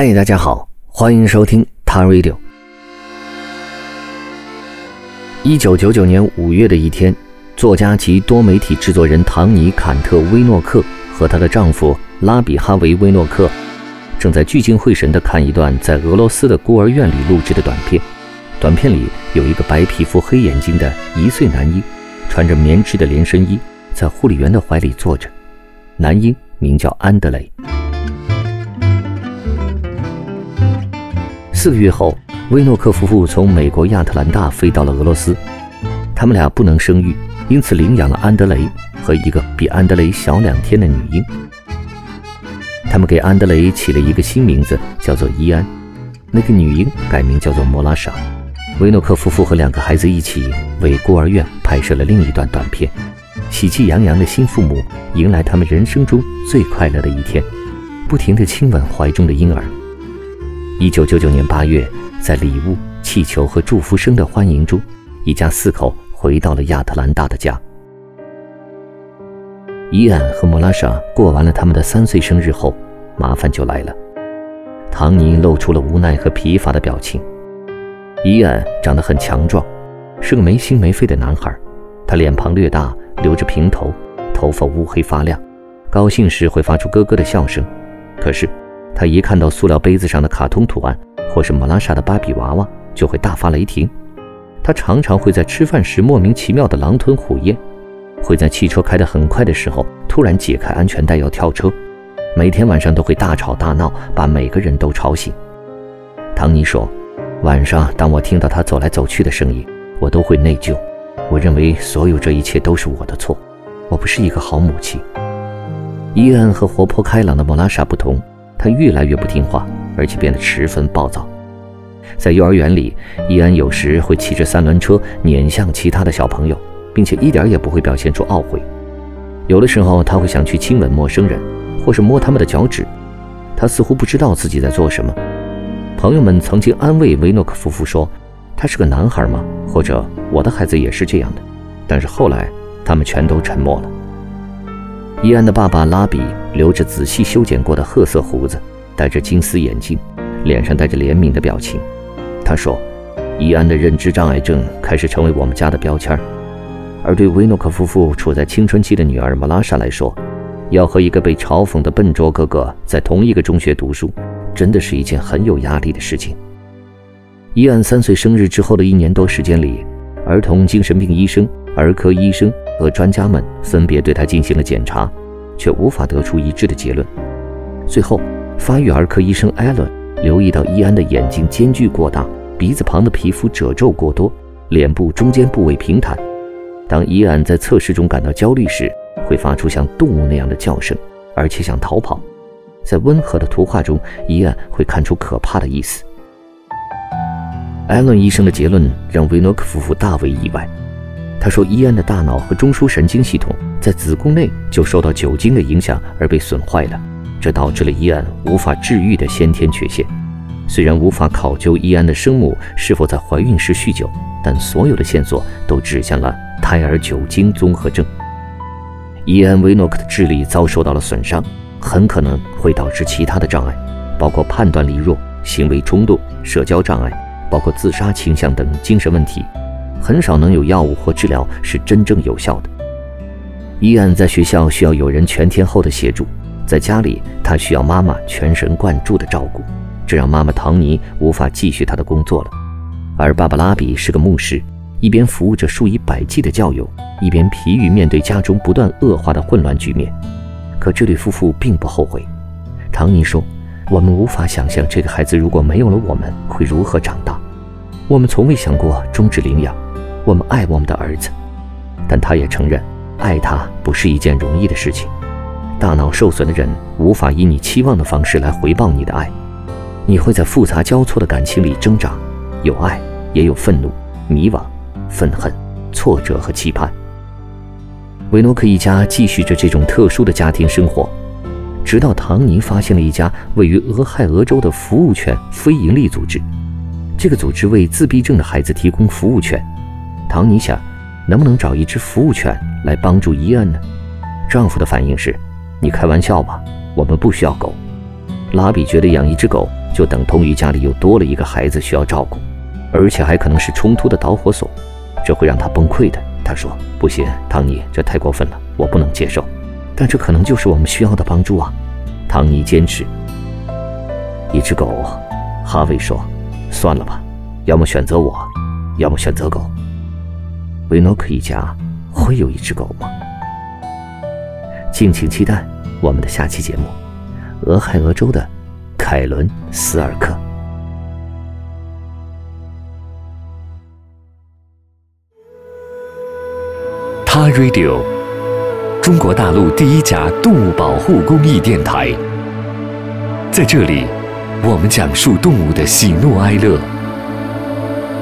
嗨，大家好，欢迎收听《他 Radio》。一九九九年五月的一天，作家及多媒体制作人唐尼·坎特·威诺克和她的丈夫拉比哈维·威诺克正在聚精会神地看一段在俄罗斯的孤儿院里录制的短片。短片里有一个白皮肤、黑眼睛的一岁男婴，穿着棉质的连身衣，在护理员的怀里坐着。男婴名叫安德雷。四个月后，威诺克夫妇从美国亚特兰大飞到了俄罗斯。他们俩不能生育，因此领养了安德雷和一个比安德雷小两天的女婴。他们给安德雷起了一个新名字，叫做伊安。那个女婴改名叫做莫拉莎。威诺克夫妇和两个孩子一起为孤儿院拍摄了另一段短片。喜气洋洋的新父母迎来他们人生中最快乐的一天，不停地亲吻怀中的婴儿。一九九九年八月，在礼物、气球和祝福声的欢迎中，一家四口回到了亚特兰大的家。伊安和莫拉莎过完了他们的三岁生日后，麻烦就来了。唐尼露出了无奈和疲乏的表情。伊安长得很强壮，是个没心没肺的男孩。他脸庞略大，留着平头，头发乌黑发亮，高兴时会发出咯咯的笑声。可是。他一看到塑料杯子上的卡通图案，或是莫拉莎的芭比娃娃，就会大发雷霆。他常常会在吃饭时莫名其妙的狼吞虎咽，会在汽车开得很快的时候突然解开安全带要跳车。每天晚上都会大吵大闹，把每个人都吵醒。唐尼说：“晚上当我听到他走来走去的声音，我都会内疚。我认为所有这一切都是我的错，我不是一个好母亲。”伊恩和活泼开朗的莫拉莎不同。他越来越不听话，而且变得十分暴躁。在幼儿园里，伊安有时会骑着三轮车碾向其他的小朋友，并且一点也不会表现出懊悔。有的时候，他会想去亲吻陌生人，或是摸他们的脚趾。他似乎不知道自己在做什么。朋友们曾经安慰维诺克夫妇说：“他是个男孩吗？”或者“我的孩子也是这样的。”但是后来，他们全都沉默了。伊安的爸爸拉比留着仔细修剪过的褐色胡子，戴着金丝眼镜，脸上带着怜悯的表情。他说：“伊安的认知障碍症开始成为我们家的标签而对维诺克夫妇处在青春期的女儿玛拉莎来说，要和一个被嘲讽的笨拙哥哥在同一个中学读书，真的是一件很有压力的事情。”伊安三岁生日之后的一年多时间里，儿童精神病医生、儿科医生。和专家们分别对他进行了检查，却无法得出一致的结论。最后，发育儿科医生艾伦留意到伊安的眼睛间距过大，鼻子旁的皮肤褶皱过多，脸部中间部位平坦。当伊安在测试中感到焦虑时，会发出像动物那样的叫声，而且想逃跑。在温和的图画中，伊安会看出可怕的意思。艾伦医生的结论让维诺克夫妇大为意外。他说，伊安的大脑和中枢神经系统在子宫内就受到酒精的影响而被损坏了，这导致了伊安无法治愈的先天缺陷。虽然无法考究伊安的生母是否在怀孕时酗酒，但所有的线索都指向了胎儿酒精综合症。伊安·维诺克的智力遭受到了损伤，很可能会导致其他的障碍，包括判断力弱、行为冲动、社交障碍，包括自杀倾向等精神问题。很少能有药物或治疗是真正有效的。伊安在学校需要有人全天候的协助，在家里他需要妈妈全神贯注的照顾，这让妈妈唐尼无法继续他的工作了。而爸爸拉比是个牧师，一边服务着数以百计的教友，一边疲于面对家中不断恶化的混乱局面。可这对夫妇并不后悔。唐尼说：“我们无法想象这个孩子如果没有了我们会如何长大，我们从未想过终止领养。”我们爱我们的儿子，但他也承认，爱他不是一件容易的事情。大脑受损的人无法以你期望的方式来回报你的爱，你会在复杂交错的感情里挣扎，有爱，也有愤怒、迷惘、愤恨、挫折和期盼。维诺克一家继续着这种特殊的家庭生活，直到唐尼发现了一家位于俄亥俄州的服务犬非营利组织。这个组织为自闭症的孩子提供服务犬。唐尼想，能不能找一只服务犬来帮助伊恩呢？丈夫的反应是：“你开玩笑吧，我们不需要狗。”拉比觉得养一只狗就等同于家里又多了一个孩子需要照顾，而且还可能是冲突的导火索，这会让他崩溃的。他说：“不行，唐尼，这太过分了，我不能接受。但这可能就是我们需要的帮助啊。”唐尼坚持。一只狗，哈维说：“算了吧，要么选择我，要么选择狗。”维诺克一家会有一只狗吗？敬请期待我们的下期节目。俄亥俄州的凯伦斯尔克。他 Radio，中国大陆第一家动物保护公益电台。在这里，我们讲述动物的喜怒哀乐，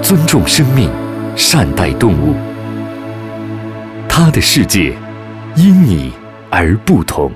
尊重生命，善待动物。他的世界，因你而不同。